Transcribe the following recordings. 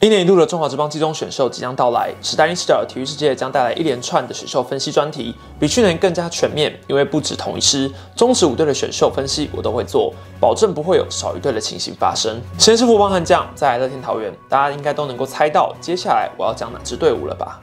一年一度的中华职棒季中选秀即将到来，史丹利斯的体育世界将带来一连串的选秀分析专题，比去年更加全面。因为不止同一师，中职五队的选秀分析我都会做，保证不会有少一队的情形发生。先是富邦悍将，再来乐天桃园，大家应该都能够猜到接下来我要讲哪支队伍了吧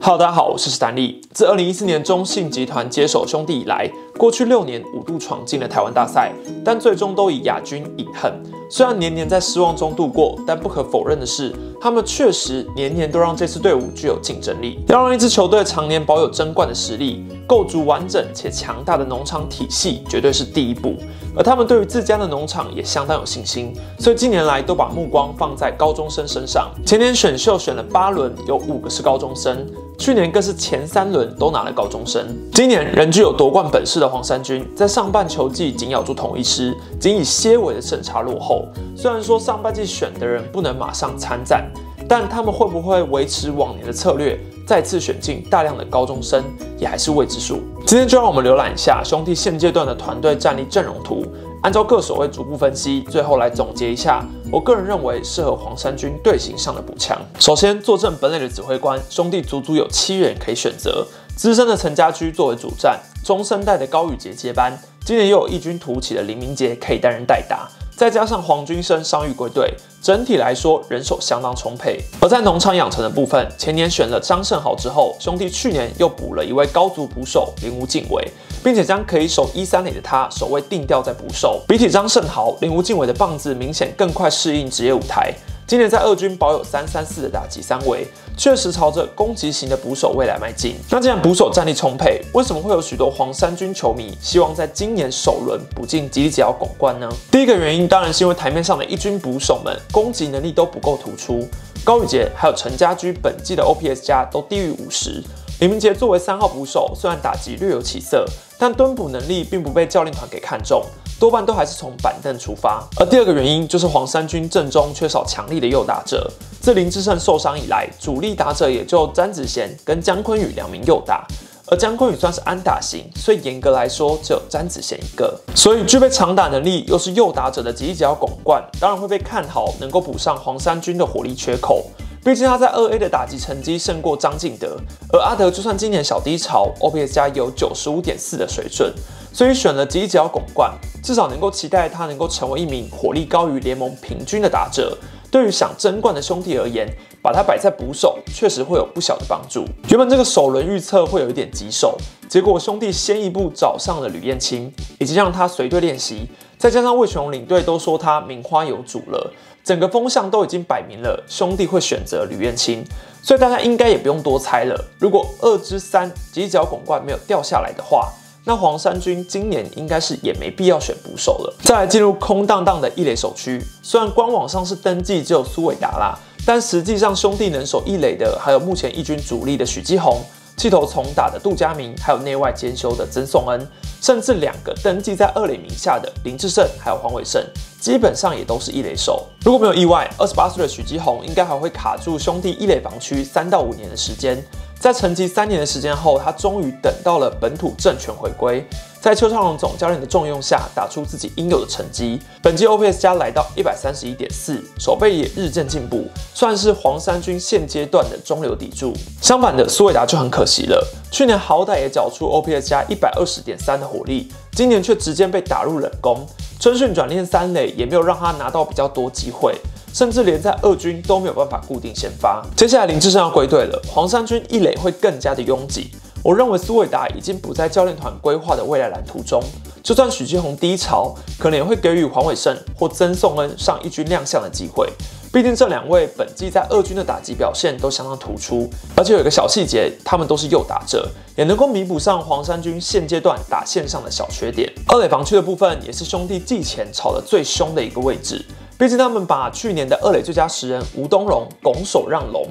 ？Hello，大家好，我是史丹利。自二零一四年中信集团接手兄弟以来，过去六年五度闯进了台湾大赛，但最终都以亚军饮恨。虽然年年在失望中度过，但不可否认的是，他们确实年年都让这支队伍具有竞争力。要让一支球队常年保有争冠的实力，构筑完整且强大的农场体系，绝对是第一步。而他们对于自家的农场也相当有信心，所以近年来都把目光放在高中生身上。前年选秀选了八轮，有五个是高中生。去年更是前三轮都拿了高中生，今年仍具有夺冠本事的黄山军，在上半球季紧咬住同一师，仅以些微的胜差落后。虽然说上半季选的人不能马上参战，但他们会不会维持往年的策略，再次选进大量的高中生，也还是未知数。今天就让我们浏览一下兄弟现阶段的团队战力阵容图。按照各守卫逐步分析，最后来总结一下，我个人认为适合黄山军队形上的补强。首先，坐镇本垒的指挥官，兄弟足足有七人可以选择。资深的陈家驹作为主战，中生代的高宇杰接班，今年又有异军突起的林明杰可以担任代打。再加上黄军生伤愈归队，整体来说人手相当充沛。而在农场养成的部分，前年选了张胜豪之后，兄弟去年又补了一位高足捕手林无敬伟，并且将可以守一三垒的他守卫定调在捕手。比起张胜豪，林无敬伟的棒子明显更快适应职业舞台。今年在二军保有三三四的打击三围，确实朝着攻击型的捕手未来迈进。那既然捕手战力充沛，为什么会有许多黄山军球迷希望在今年首轮补进吉利吉奥拱冠呢？第一个原因当然是因为台面上的一军捕手们攻击能力都不够突出，高宇杰还有陈家驹本季的 OPS 加都低于五十。李明杰作为三号捕手，虽然打击略有起色，但蹲捕能力并不被教练团给看中。多半都还是从板凳出发，而第二个原因就是黄山军阵中缺少强力的右打者。自林志胜受伤以来，主力打者也就詹子贤跟姜昆宇两名右打，而姜昆宇算是安打型，所以严格来说只有詹子贤一个。所以具备长打能力又是右打者的吉吉角拱冠，当然会被看好，能够补上黄山军的火力缺口。毕竟他在二 A 的打击成绩胜过张敬德，而阿德就算今年小低潮，OPS 加有九十五点四的水准。所以选了吉吉角拱冠，至少能够期待他能够成为一名火力高于联盟平均的打者。对于想争冠的兄弟而言，把他摆在捕手，确实会有不小的帮助。原本这个首轮预测会有一点棘手，结果兄弟先一步找上了吕彦青，以及让他随队练习，再加上魏雄领队都说他名花有主了，整个风向都已经摆明了兄弟会选择吕彦青，所以大家应该也不用多猜了。如果二之三犄角拱冠没有掉下来的话，那黄山军今年应该是也没必要选捕手了。再来进入空荡荡的一垒守区，虽然官网上是登记只有苏伟达啦，但实际上兄弟能守一垒的还有目前一军主力的许基宏、气头重打的杜佳明，还有内外兼修的曾颂恩，甚至两个登记在二垒名下的林志胜还有黄伟胜，基本上也都是一垒手。如果没有意外，二十八岁的许基宏应该还会卡住兄弟一垒房区三到五年的时间。在沉寂三年的时间后，他终于等到了本土政权回归，在邱昌龙总教练的重用下，打出自己应有的成绩。本季 OPS 加来到一百三十一点四，手背也日渐进步，算是黄山军现阶段的中流砥柱。相反的，苏伟达就很可惜了，去年好歹也缴出 OPS 加一百二十点三的火力，今年却直接被打入冷宫。春训转练三垒也没有让他拿到比较多机会。甚至连在二军都没有办法固定先发。接下来林志胜要归队了，黄山军一垒会更加的拥挤。我认为苏伟达已经不在教练团规划的未来蓝图中。就算许基宏低潮，可能也会给予黄伟胜或曾颂恩上一军亮相的机会。毕竟这两位本季在二军的打击表现都相当突出，而且有一个小细节，他们都是右打者，也能够弥补上黄山军现阶段打线上的小缺点。二垒防区的部分也是兄弟季前吵得最凶的一个位置。毕竟他们把去年的二垒最佳十人吴东荣拱手让龙，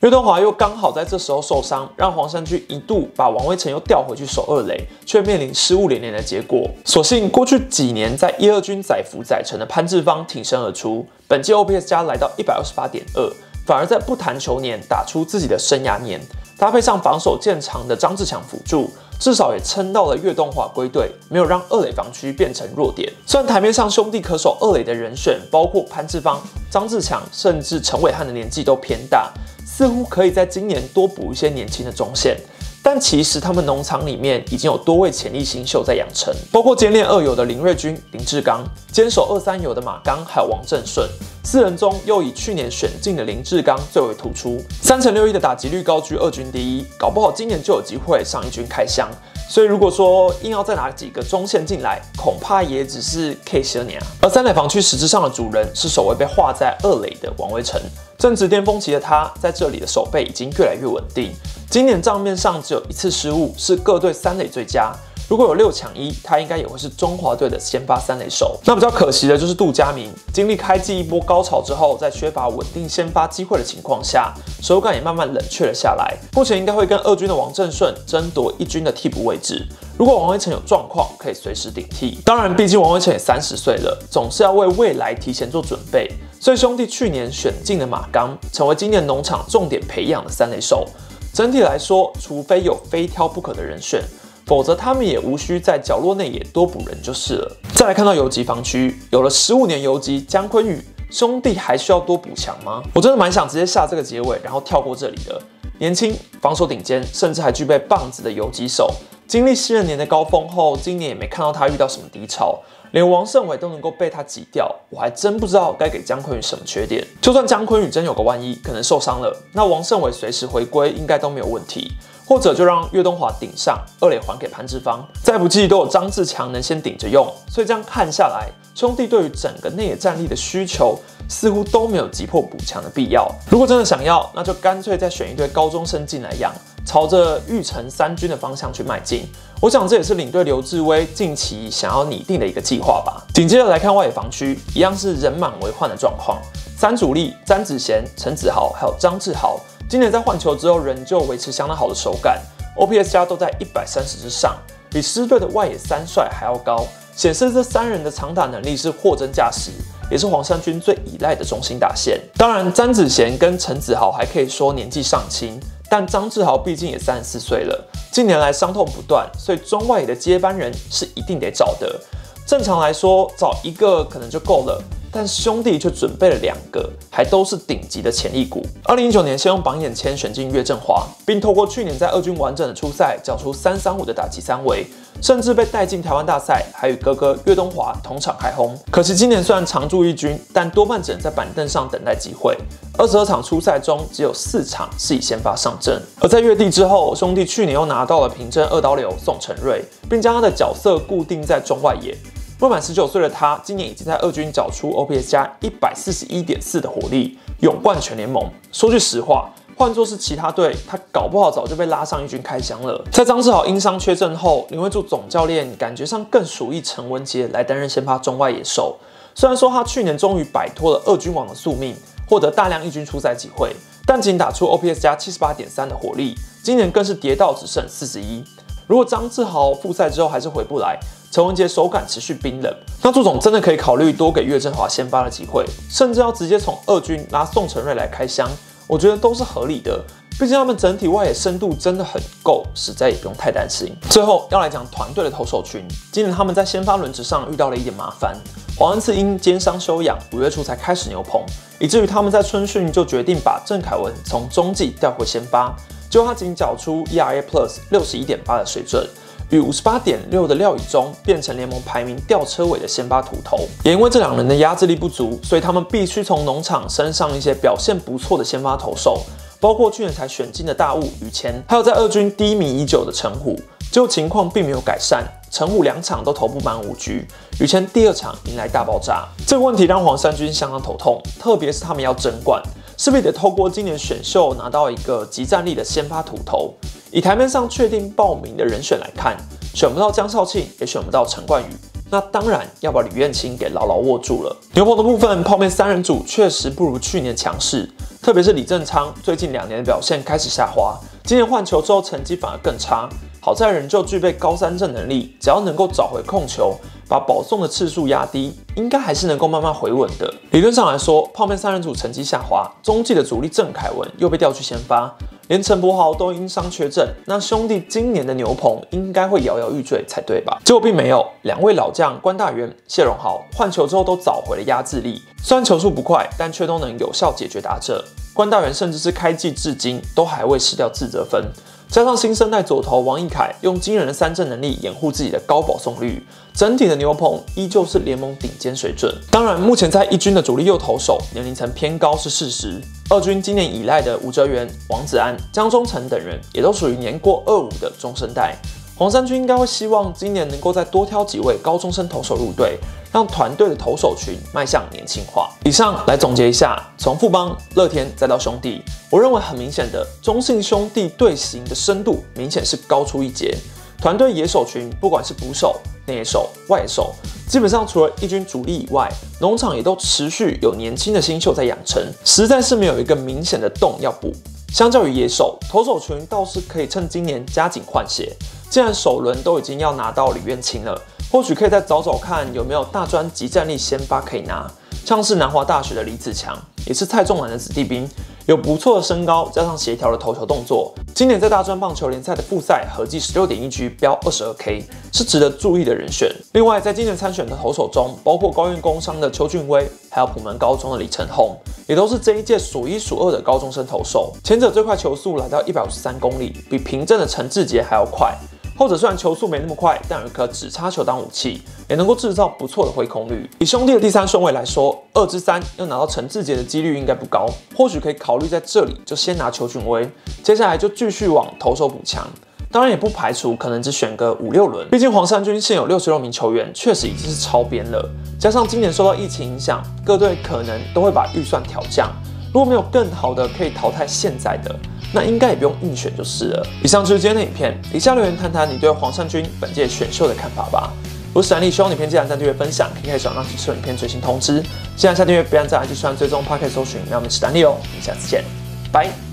岳东华又刚好在这时候受伤，让黄山军一度把王威成又调回去守二垒，却面临失误连连的结果。所幸过去几年在一二军载福载沉的潘志芳挺身而出，本季 OPS 加来到一百二十八点二，反而在不谈球年打出自己的生涯年，搭配上防守见长的张志强辅助，至少也撑到了岳东华归队，没有让二垒防区变成弱点。虽然台面上兄弟可守二垒的人选，包括潘志芳、张志强，甚至陈伟汉的年纪都偏大，似乎可以在今年多补一些年轻的中线。但其实他们农场里面已经有多位潜力新秀在养成，包括兼练二友的林瑞君、林志刚，坚守二三友的马刚，还有王正顺。四人中又以去年选进的林志刚最为突出，三成六一的打击率高居二军第一，搞不好今年就有机会上一军开箱。所以如果说硬要再拿几个中线进来，恐怕也只是 K 十二年啊。而三垒防区实质上的主人是首位被划在二垒的王威成，正值巅峰期的他，在这里的守备已经越来越稳定。今年账面上只有一次失误，是各队三垒最佳。如果有六抢一，他应该也会是中华队的先发三垒手。那比较可惜的就是杜佳明，经历开季一波高潮之后，在缺乏稳定先发机会的情况下，手感也慢慢冷却了下来。目前应该会跟二军的王正顺争夺一军的替补位置。如果王威成有状况，可以随时顶替。当然，毕竟王威成也三十岁了，总是要为未来提前做准备。所以兄弟去年选进了马刚，成为今年农场重点培养的三垒手。整体来说，除非有非挑不可的人选。否则他们也无需在角落内也多补人就是了。再来看到游击防区，有了十五年游击，姜昆宇兄弟还需要多补强吗？我真的蛮想直接下这个结尾，然后跳过这里的。年轻，防守顶尖，甚至还具备棒子的游击手，经历新人年的高峰后，今年也没看到他遇到什么低潮。连王胜伟都能够被他挤掉，我还真不知道该给姜昆宇什么缺点。就算姜昆宇真有个万一，可能受伤了，那王胜伟随时回归应该都没有问题。或者就让岳东华顶上，二垒还给潘志芳，再不济都有张志强能先顶着用。所以这样看下来，兄弟对于整个内野战力的需求似乎都没有急迫补强的必要。如果真的想要，那就干脆再选一堆高中生进来养。朝着玉成三军的方向去迈进，我想这也是领队刘志威近期想要拟定的一个计划吧。紧接着来看外野防区，一样是人满为患的状况。三主力詹子贤、陈子豪还有张志豪，今年在换球之后仍旧维持相当好的手感，OPS 加都在一百三十之上，比狮队的外野三帅还要高，显示这三人的长打能力是货真价实，也是黄山军最依赖的中心打线。当然，詹子贤跟陈子豪还可以说年纪尚轻。但张志豪毕竟也三十四岁了，近年来伤痛不断，所以中外野的接班人是一定得找的。正常来说，找一个可能就够了。但兄弟却准备了两个，还都是顶级的潜力股。二零一九年，先用榜眼签选进岳振华，并透过去年在二军完整的出赛，缴出三三五的打击三围，甚至被带进台湾大赛，还与哥哥岳东华同场开轰。可惜今年虽然常驻一军，但多半只能在板凳上等待机会。二十二场初赛中，只有四场是以先发上阵。而在月地之后，兄弟去年又拿到了平镇二刀流宋承瑞，并将他的角色固定在中外野。未满十九岁的他，今年已经在二军缴出 OPS 加一百四十一点四的火力，勇冠全联盟。说句实话，换作是其他队，他搞不好早就被拉上一军开箱了。在张志豪因伤缺阵后，林威柱总教练感觉上更属意陈文杰来担任先发中外野手。虽然说他去年终于摆脱了二军王的宿命，获得大量一军出赛机会，但仅打出 OPS 加七十八点三的火力，今年更是跌到只剩四十一。如果张志豪复赛之后还是回不来，陈文杰手感持续冰冷，那朱总真的可以考虑多给岳振华先发的机会，甚至要直接从二军拉宋承瑞来开箱，我觉得都是合理的。毕竟他们整体外野深度真的很够，实在也不用太担心。最后要来讲团队的投手群，今年他们在先发轮值上遇到了一点麻烦，黄恩赐因肩伤休养，五月初才开始牛棚，以至于他们在春训就决定把郑凯文从中继调回先发。结果他仅缴出 ERA Plus 六十一点八的水准，与五十八点六的廖以中变成联盟排名吊车尾的先发土头。也因为这两人的压制力不足，所以他们必须从农场升上一些表现不错的先发投手，包括去年才选进的大雾于谦，还有在二军低迷已久的陈虎。结果情况并没有改善，陈虎两场都投不满五局，于谦第二场迎来大爆炸。这个问题让黄山军相当头痛，特别是他们要争冠。势必得透过今年选秀拿到一个集战力的先发土头。以台面上确定报名的人选来看，选不到江少庆，也选不到陈冠宇，那当然要把吕彦青给牢牢握住了。牛棚的部分，泡面三人组确实不如去年强势，特别是李正昌最近两年的表现开始下滑，今年换球之后成绩反而更差。好在仍旧具备高三振能力，只要能够找回控球。把保送的次数压低，应该还是能够慢慢回稳的。理论上来说，泡面三人组成绩下滑，中继的主力郑凯文又被调去先发，连陈柏豪都因伤缺阵，那兄弟今年的牛棚应该会摇摇欲坠才对吧？结果并没有，两位老将关大元、谢荣豪换球之后都找回了压制力，虽然球速不快，但却都能有效解决打者。关大元甚至是开季至今都还未失掉自责分。加上新生代左投王义凯用惊人的三振能力掩护自己的高保送率，整体的牛棚依旧是联盟顶尖水准。当然，目前在一军的主力右投手年龄层偏高是事实。二军今年依赖的吴哲源、王子安、江中诚等人也都属于年过二五的中生代。黄山军应该会希望今年能够再多挑几位高中生投手入队，让团队的投手群迈向年轻化。以上来总结一下，从富邦、乐天再到兄弟，我认为很明显的中信兄弟队形的深度明显是高出一截。团队野手群不管是捕手、内野手、外野手，基本上除了一军主力以外，农场也都持续有年轻的新秀在养成，实在是没有一个明显的洞要补。相较于野手，投手群倒是可以趁今年加紧换血。既然首轮都已经要拿到李渊清了，或许可以再找找看有没有大专级战力先发可以拿。像是南华大学的李子强，也是蔡仲南的子弟兵，有不错的身高，加上协调的投球动作。今年在大专棒球联赛的复赛合计十六点一局，标二十二 K，是值得注意的人选。另外，在今年参选的投手中，包括高院工商的邱俊威，还有普门高中的李承宏，也都是这一届数一数二的高中生投手。前者最快球速来到一百五十三公里，比平镇的陈志杰还要快。后者虽然球速没那么快，但有一颗只插球当武器，也能够制造不错的挥空率。以兄弟的第三顺位来说，二之三要拿到陈志杰的几率应该不高，或许可以考虑在这里就先拿邱俊威，接下来就继续往投手补强。当然也不排除可能只选个五六轮，毕竟黄山军现有六十六名球员，确实已经是超编了。加上今年受到疫情影响，各队可能都会把预算调降。如果没有更好的可以淘汰现在的。那应该也不用硬选就是了。以上就是今天的影片，底下留言谈谈你对黄善军本届选秀的看法吧。我是丹利，希望影片记得按赞、订阅、分享，可以开始让提示影片最新通知。记得下订阅，不要再按就算追踪 p o c k e t 搜寻，那我们是丹利哦，我们下次见，拜。